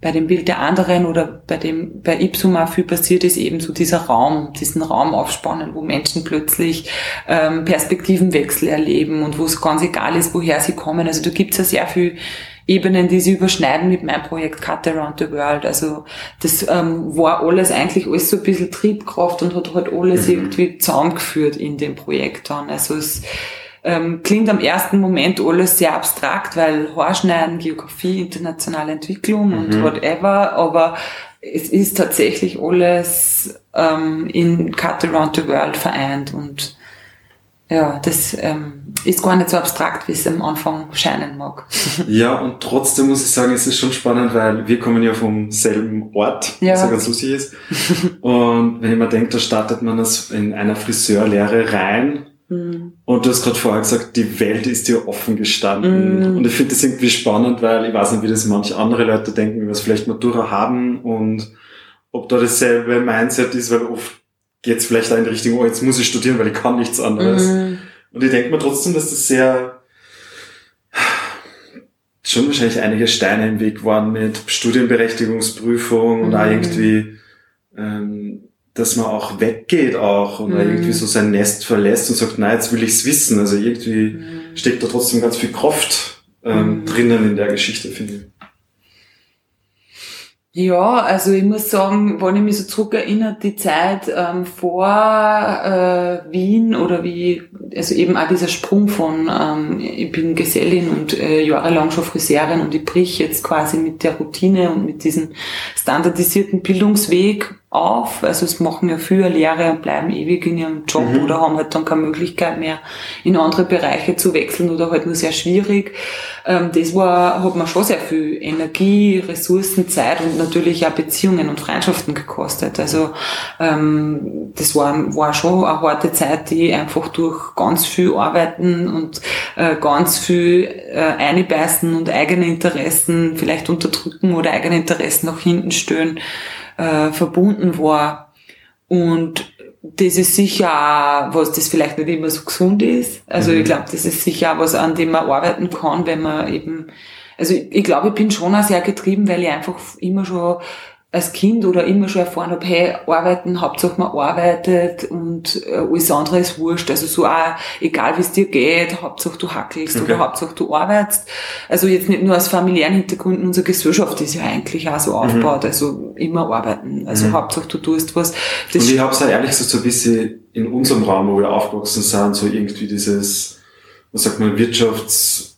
bei dem Bild der anderen oder bei dem, bei Ipsum auch viel passiert ist, eben so dieser Raum, diesen Raum aufspannen, wo Menschen plötzlich ähm, Perspektivenwechsel erleben und wo es ganz egal ist, woher sie kommen. Also da gibt's ja sehr viel Ebenen, die sie überschneiden mit meinem Projekt Cut Around the World. Also das ähm, war alles eigentlich alles so ein bisschen Triebkraft und hat halt alles mhm. irgendwie zusammengeführt in dem Projekt dann. Also es ähm, klingt am ersten Moment alles sehr abstrakt, weil Haarschneiden, Geografie, internationale Entwicklung mhm. und whatever, aber es ist tatsächlich alles ähm, in Cut Around the World vereint und ja, das ähm, ist gar nicht so abstrakt, wie es am Anfang scheinen mag. *laughs* Ja, und trotzdem muss ich sagen, es ist schon spannend, weil wir kommen ja vom selben Ort, ja. was ja ganz lustig ist. *laughs* Und wenn ich mir denke, da startet man das in einer Friseurlehre rein. Mhm. Und du hast gerade vorher gesagt, die Welt ist dir offen gestanden. Mhm. Und ich finde das irgendwie spannend, weil ich weiß nicht, wie das manche andere Leute denken, wie wir es vielleicht Matura haben und ob da dasselbe Mindset ist, weil oft geht es vielleicht auch in die Richtung, oh, jetzt muss ich studieren, weil ich kann nichts anderes. Mhm. Und ich denke mir trotzdem, dass das sehr schon wahrscheinlich einige Steine im Weg waren mit Studienberechtigungsprüfung und auch mhm. irgendwie ähm, dass man auch weggeht auch oder Mhm. irgendwie so sein Nest verlässt und sagt, nein, jetzt will ich's wissen. Also irgendwie Mhm. steckt da trotzdem ganz viel Kraft ähm, Mhm. drinnen in der Geschichte, finde ich. Ja, also ich muss sagen, wenn ich mich so zurückerinnere, die Zeit ähm, vor äh, Wien oder wie, also eben auch dieser Sprung von, ähm, ich bin Gesellin und äh, jahrelang schon Friseurin und ich brich jetzt quasi mit der Routine und mit diesem standardisierten Bildungsweg auf. Also es machen ja viele Lehre und bleiben ewig in ihrem Job Mhm. oder haben halt dann keine Möglichkeit mehr in andere Bereiche zu wechseln oder halt nur sehr schwierig. Ähm, das war, hat mir schon sehr viel Energie, Ressourcen, Zeit und natürlich auch Beziehungen und Freundschaften gekostet. Also ähm, das war, war schon eine harte Zeit, die einfach durch ganz viel Arbeiten und äh, ganz viel äh, einbeißen und eigene Interessen vielleicht unterdrücken oder eigene Interessen nach hinten stellen, äh, verbunden war. Und das ist sicher auch, was das vielleicht nicht immer so gesund ist. Also Mhm. ich glaube, das ist sicher auch was, an dem man arbeiten kann, wenn man eben, also ich, ich glaube, ich bin schon auch sehr getrieben, weil ich einfach immer schon als Kind oder immer schon erfahren habe, hey, arbeiten, Hauptsache man arbeitet und äh, alles andere ist wurscht. Also so auch, egal wie es dir geht, Hauptsache du hackelst Okay. oder Hauptsache du arbeitest. Also jetzt nicht nur aus familiären Hintergründen, unsere Gesellschaft ist ja eigentlich auch so aufgebaut, also immer arbeiten. Also Mhm. Hauptsache du tust was. Das Und ich habe es auch ehrlich gesagt so ein bisschen in unserem Raum, wo wir aufgewachsen sind, so irgendwie dieses, was sagt man, Wirtschafts,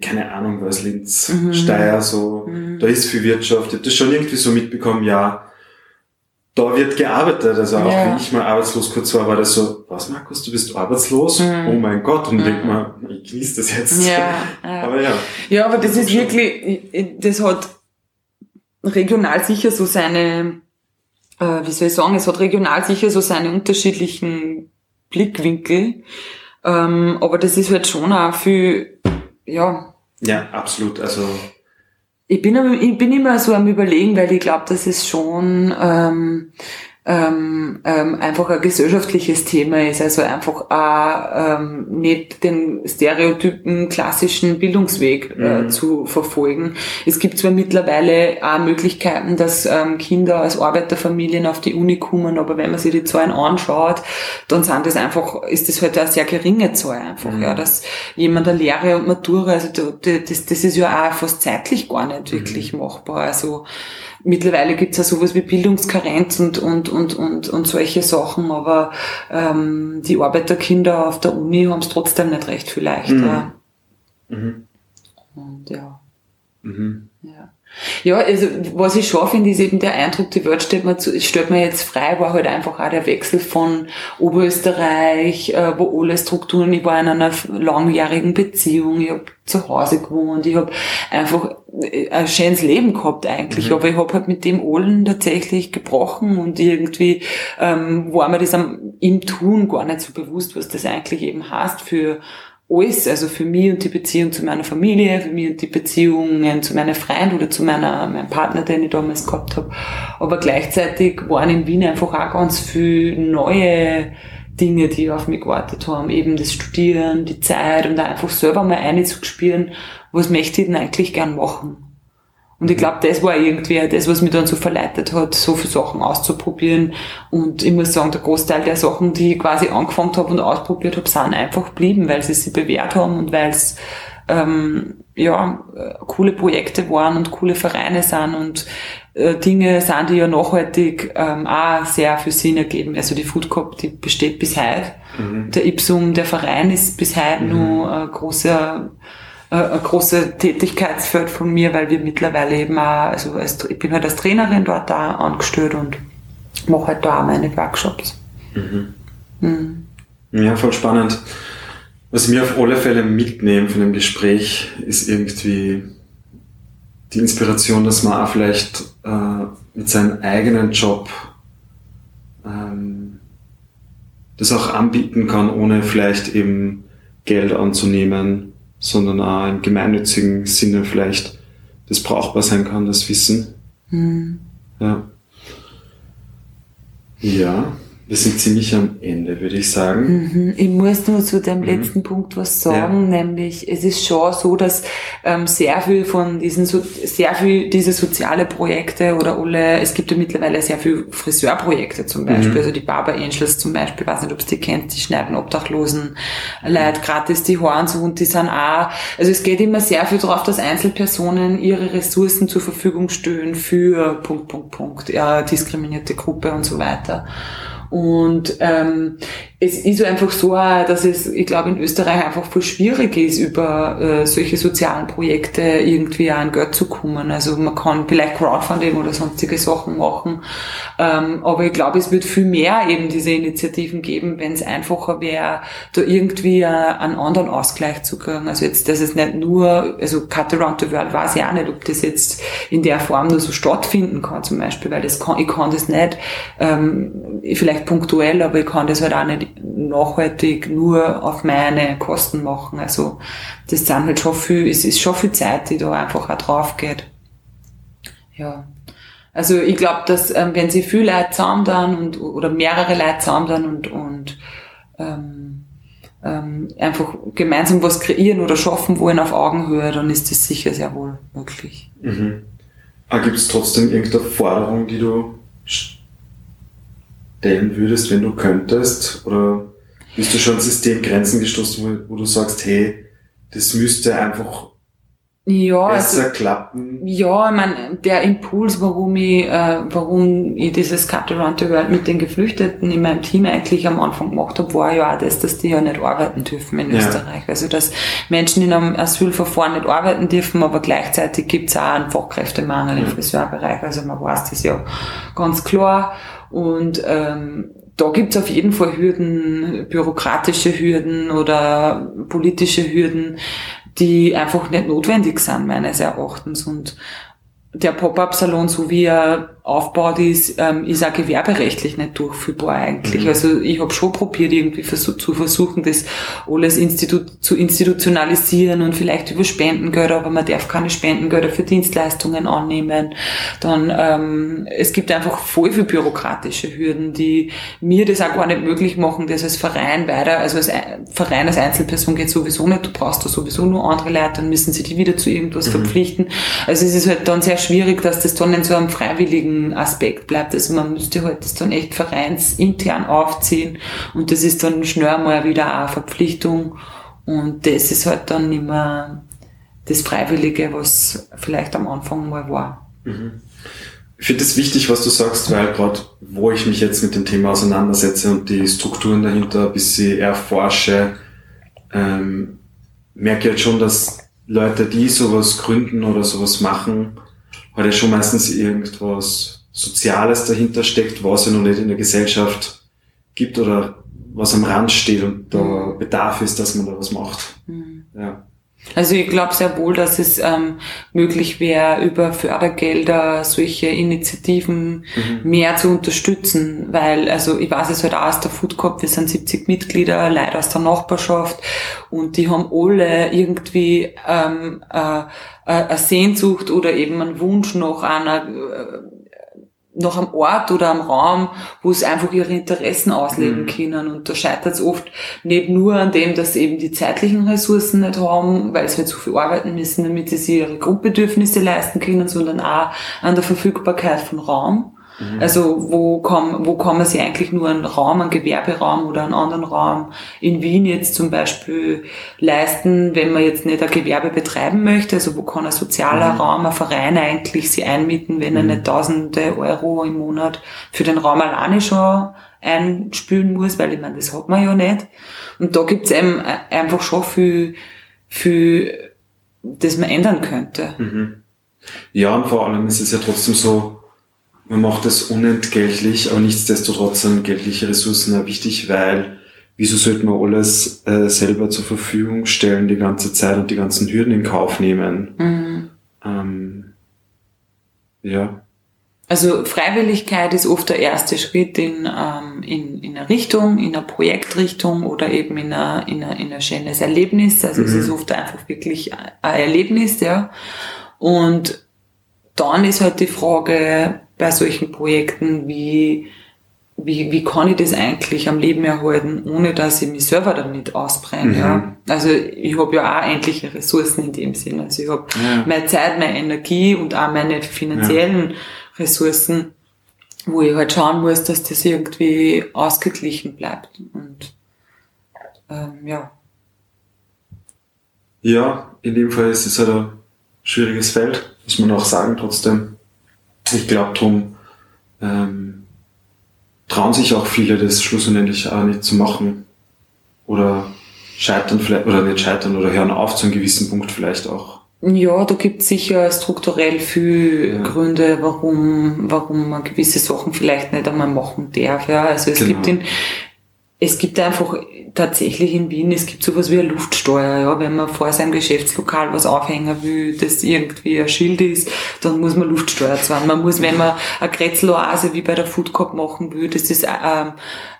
keine Ahnung was, Linz, Mhm. Steyr, so, Mhm. da ist viel Wirtschaft. Ich habe das schon irgendwie so mitbekommen, ja, da wird gearbeitet. Also auch Ja. wenn ich mal arbeitslos kurz war, war das so, was Markus, du bist arbeitslos? Mhm. Oh mein Gott. Und Mhm. denk mal, ich genieße das jetzt. ja, ja. *laughs* Aber ja. Ja, aber das Das ist wirklich, das hat regional sicher so seine, äh, wie soll ich sagen, es hat regional sicher so seine unterschiedlichen Blickwinkel. Ähm, aber das ist halt schon auch viel, ja, Ja, absolut. Also, ich bin, ich bin immer so am überlegen, weil ich glaube, dass es schon ähm, ähm, ähm, einfach ein gesellschaftliches Thema ist. Also einfach auch, ähm, nicht den stereotypen klassischen Bildungsweg äh, Mhm. zu verfolgen. Es gibt zwar mittlerweile auch Möglichkeiten, dass ähm, Kinder aus Arbeiterfamilien auf die Uni kommen, aber wenn man sich die Zahlen anschaut, dann sind das einfach, ist das halt eine sehr geringe Zahl einfach, Mhm. ja, dass jemand eine Lehre und Matura, also da- da- das, das ist ja auch fast zeitlich gar nicht wirklich machbar. Also mittlerweile gibt's ja sowas wie Bildungskarenz und, und, und, und, und solche Sachen, aber ähm, die Arbeiterkinder auf der Uni haben es trotzdem nicht recht viel leichter. mhm. Und ja. Mhm. Ja. Also was ich schon finde, ist eben der Eindruck, die Welt stellt mir, zu, stellt mir jetzt frei, war halt einfach auch der Wechsel von Oberösterreich, äh, wo alle Strukturen, ich war in einer langjährigen Beziehung, ich habe zu Hause gewohnt, ich habe einfach äh, ein schönes Leben gehabt eigentlich, Mhm. aber ich habe halt mit dem allen tatsächlich gebrochen und irgendwie ähm, war mir das am, im Tun gar nicht so bewusst, was das eigentlich eben heißt für alles, also für mich und die Beziehung zu meiner Familie, für mich und die Beziehungen zu meinen Freunden oder zu meiner, meinem Partner, den ich damals gehabt habe. Aber gleichzeitig waren in Wien einfach auch ganz viele neue Dinge, die auf mich gewartet haben. Eben das Studieren, die Zeit und da einfach selber mal einzuspüren, was möchte ich denn eigentlich gern machen. Und ich glaube, das war irgendwie das, was mich dann so verleitet hat, so viele Sachen auszuprobieren. Und ich muss sagen, der Großteil der Sachen, die ich quasi angefangen habe und ausprobiert habe, sind einfach geblieben, weil sie sich bewährt haben und weil es ähm, ja, coole Projekte waren und coole Vereine sind und äh, Dinge sind, die ja nachhaltig ähm, auch sehr viel Sinn ergeben. Also die Food Cup, die besteht bis heute. Mhm. Der Ipsum, der Verein ist bis heute Mhm. nur ein großer äh, ein großes Tätigkeitsfeld von mir, weil wir mittlerweile eben auch, also als, ich bin halt als Trainerin dort da angestellt und mache halt da auch meine Workshops. Mhm. Mhm. Ja, voll spannend. Was ich mir auf alle Fälle mitnehme von dem Gespräch, ist irgendwie die Inspiration, dass man auch vielleicht äh, mit seinem eigenen Job ähm, das auch anbieten kann, ohne vielleicht eben Geld anzunehmen, sondern auch im gemeinnützigen Sinne vielleicht das brauchbar sein kann, das Wissen. Mhm. Ja. Ja. Wir sind ziemlich am Ende, würde ich sagen. Mhm. Ich muss nur zu dem mhm. letzten Punkt was sagen, ja. nämlich es ist schon so, dass ähm, sehr viel von diesen, sehr viel diese soziale Projekte oder alle, es gibt ja mittlerweile sehr viel Friseurprojekte zum Beispiel, mhm. also die Barber Angels zum Beispiel, weiß nicht, ob du die kennt, die schneiden Obdachlosen Leute gratis die zu und die sind auch, also es geht immer sehr viel darauf, dass Einzelpersonen ihre Ressourcen zur Verfügung stellen für Punkt, Punkt, Punkt, ja, diskriminierte Gruppe und so weiter. Und ähm, es ist einfach so, dass es, ich glaube, in Österreich einfach voll schwierig ist, über äh, solche sozialen Projekte irgendwie an Geld zu kommen. Also man kann vielleicht Crowdfunding oder sonstige Sachen machen, ähm, aber ich glaube, es wird viel mehr eben diese Initiativen geben, wenn es einfacher wäre, da irgendwie äh, einen anderen Ausgleich zu kriegen. Also jetzt, dass es nicht nur, also Cut Around the World weiß ich auch nicht, ob das jetzt in der Form nur so stattfinden kann zum Beispiel, weil das kann, ich kann das nicht, ähm, vielleicht punktuell, aber ich kann das halt auch nicht nachhaltig nur auf meine Kosten machen. Also das sind halt schon viel, es ist schon viel Zeit, die da einfach auch drauf geht. Ja. Also ich glaube, dass ähm, wenn sie viel Leute zusammen dann und oder mehrere Leute zusammen dann und, und ähm, ähm, einfach gemeinsam was kreieren oder schaffen wollen auf Augenhöhe, dann ist das sicher sehr wohl möglich. Mhm. Aber gibt es trotzdem irgendeine Forderung, die du stellen würdest, wenn du könntest? Oder bist du schon Systemgrenzen gestoßen, wo du sagst, hey, das müsste einfach ja, besser also, klappen? Ja, ich meine, der Impuls, warum ich, äh, warum ich dieses Cut Around the World mit den Geflüchteten in meinem Team eigentlich am Anfang gemacht habe, war ja auch das, dass die ja nicht arbeiten dürfen in ja. Österreich. Also dass Menschen in einem Asylverfahren nicht arbeiten dürfen, aber gleichzeitig gibt's auch einen Fachkräftemangel im Friseurbereich. Also man weiß das ja ganz klar. Und ähm, da gibt's auf jeden Fall Hürden, bürokratische Hürden oder politische Hürden, die einfach nicht notwendig sind, meines Erachtens. Und der Pop-up-Salon, so wie er aufgebaut ist, ähm, ist auch gewerberechtlich nicht durchführbar eigentlich. Mhm. Also ich habe schon probiert, irgendwie versuch, zu versuchen, das alles Institu zu institutionalisieren und vielleicht über Spendengelder, aber man darf keine Spendengelder für Dienstleistungen annehmen. Dann ähm, es gibt einfach voll viel bürokratische Hürden, die mir das auch gar nicht möglich machen, das als Verein weiter, also als Verein als Einzelperson geht sowieso nicht, du brauchst da sowieso nur andere Leute, dann müssen sie die wieder zu irgendwas mhm. verpflichten. Also es ist halt dann sehr schwierig, dass das dann in so einem freiwilligen Aspekt bleibt. Also man müsste halt das dann echt vereinsintern aufziehen und das ist dann schnell mal wieder eine Verpflichtung und das ist halt dann mehr das Freiwillige, was vielleicht am Anfang mal war. Mhm. Ich finde es wichtig, was du sagst, weil gerade wo ich mich jetzt mit dem Thema auseinandersetze und die Strukturen dahinter ein bisschen erforsche, ähm, merke ich halt schon, dass Leute, die sowas gründen oder sowas machen, weil ja schon meistens irgendwas Soziales dahinter steckt, was ja noch nicht in der Gesellschaft gibt oder was am Rand steht und da mhm. Bedarf ist, dass man da was macht. Mhm. Ja. Also ich glaube sehr wohl, dass es ähm, möglich wäre, über Fördergelder solche Initiativen mhm. mehr zu unterstützen, weil, also ich weiß es halt auch aus der Food Corp, wir sind 70 Mitglieder, Leute aus der Nachbarschaft und die haben alle irgendwie ähm, äh, äh, eine Sehnsucht oder eben einen Wunsch nach einer äh, noch am Ort oder am Raum, wo sie einfach ihre Interessen ausleben mhm. können. Und da scheitert es oft nicht nur an dem, dass sie eben die zeitlichen Ressourcen nicht haben, weil sie halt so viel arbeiten müssen, damit sie ihre Grundbedürfnisse leisten können, sondern auch an der Verfügbarkeit von Raum. Mhm. Also wo kann, wo kann man sich eigentlich nur einen Raum, einen Gewerberaum oder einen anderen Raum in Wien jetzt zum Beispiel leisten, wenn man jetzt nicht ein Gewerbe betreiben möchte? Also wo kann ein sozialer mhm. Raum, ein Verein eigentlich sich einmieten, wenn er mhm. nicht tausende Euro im Monat für den Raum alleine schon einspülen muss, weil ich meine, das hat man ja nicht. Und da gibt's eben einfach schon viel, viel, das man ändern könnte. Mhm. Ja, und vor allem ist es ja trotzdem so, man macht es unentgeltlich, aber nichtsdestotrotz sind geldliche Ressourcen auch wichtig, weil wieso sollte man alles äh, selber zur Verfügung stellen die ganze Zeit und die ganzen Hürden in Kauf nehmen? Mhm. Ähm, ja. Also Freiwilligkeit ist oft der erste Schritt in, ähm, in, in eine Richtung, in eine Projektrichtung oder eben in, eine, in, eine, in ein schönes Erlebnis. Also mhm. es ist oft einfach wirklich ein Erlebnis, ja. Und dann ist halt die Frage, bei solchen Projekten, wie, wie, wie kann ich das eigentlich am Leben erhalten, ohne dass ich mich selber damit ausbrenne. Mhm. Ja? Also ich habe ja auch endliche Ressourcen in dem Sinn. Also ich habe ja. meine Zeit, meine Energie und auch meine finanziellen ja. Ressourcen, wo ich halt schauen muss, dass das irgendwie ausgeglichen bleibt. Und ähm, ja. Ja, in dem Fall ist es halt ein schwieriges Feld, muss man auch sagen trotzdem. Ich glaube drum, ähm, trauen sich auch viele, das schlussendlich auch nicht zu machen. Oder scheitern vielleicht, oder nicht scheitern, oder hören auf zu einem gewissen Punkt vielleicht auch. Ja, da gibt es sicher strukturell viel ja. Gründe, warum, warum man gewisse Sachen vielleicht nicht einmal machen darf. Ja. Also es genau. gibt in, es gibt einfach tatsächlich in Wien, es gibt sowas wie eine Luftsteuer, ja, wenn man vor seinem Geschäftslokal was aufhängen will, das irgendwie ein Schild ist, dann muss man Luftsteuer zahlen. Man muss, wenn man eine Kretzeloase wie bei der Food Cup machen will, das ist ähm,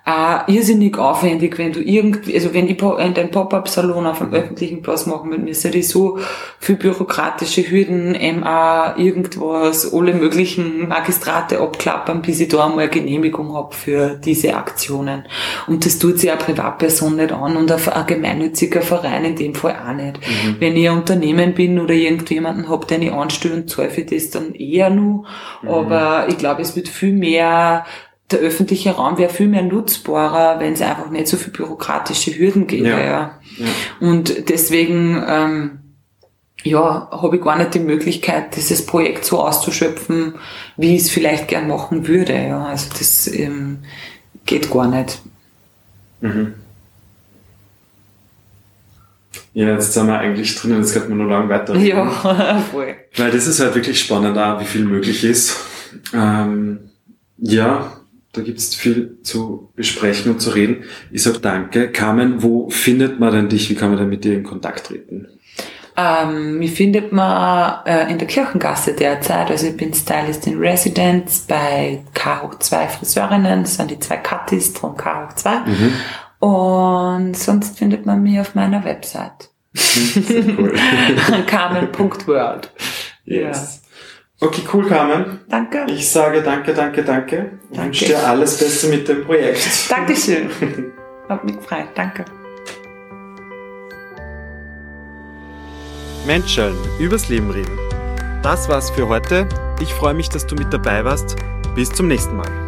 äh, irrsinnig aufwendig, wenn du irgendwie, also wenn ich in den Pop-Up-Salon auf einem öffentlichen Platz machen will, müsste die so viel bürokratische Hürden, MA, irgendwas, alle möglichen Magistrate abklappern, bis ich da einmal eine Genehmigung habe für diese Aktionen. Und das tut sich eine Privatperson nicht an und ein gemeinnütziger Verein in dem Fall auch nicht. Mhm. Wenn ich ein Unternehmen bin oder irgendjemanden habe, den ich anstelle und zahle für das dann eher nur. Mhm. Aber ich glaube, es wird viel mehr der öffentliche Raum wäre viel mehr nutzbarer, wenn es einfach nicht so viel bürokratische Hürden gäbe. Ja. ja. ja. Und deswegen ähm, ja, habe ich gar nicht die Möglichkeit, dieses Projekt so auszuschöpfen, wie ich es vielleicht gern machen würde. Ja. Also das ähm, geht gar nicht. Mhm. Ja, jetzt sind wir eigentlich drin und jetzt könnte man nur lang weiter. Ja, *laughs* voll. Weil das ist halt wirklich spannend, auch, wie viel möglich ist. Ähm, ja, da gibt es viel zu besprechen und zu reden. Ich sage danke. Carmen, wo findet man denn dich? Wie kann man denn mit dir in Kontakt treten? Ähm, mich findet man äh, in der Kirchengasse derzeit. Also ich bin Stylist in Residence bei K hoch 2 Friseurinnen. Das sind die zwei Katis von K hoch 2. Mhm. Und sonst findet man mich auf meiner Website. Cool. *laughs* Carmen.world. Yes. Ja. Okay, cool, Carmen. Danke. Ich sage danke, danke, danke. Ich danke. wünsche dir alles Beste mit dem Projekt. Dankeschön. *laughs* Hat mich gefreut. Danke. Menschen, übers Leben reden. Das war's für heute. Ich freue mich, dass du mit dabei warst. Bis zum nächsten Mal.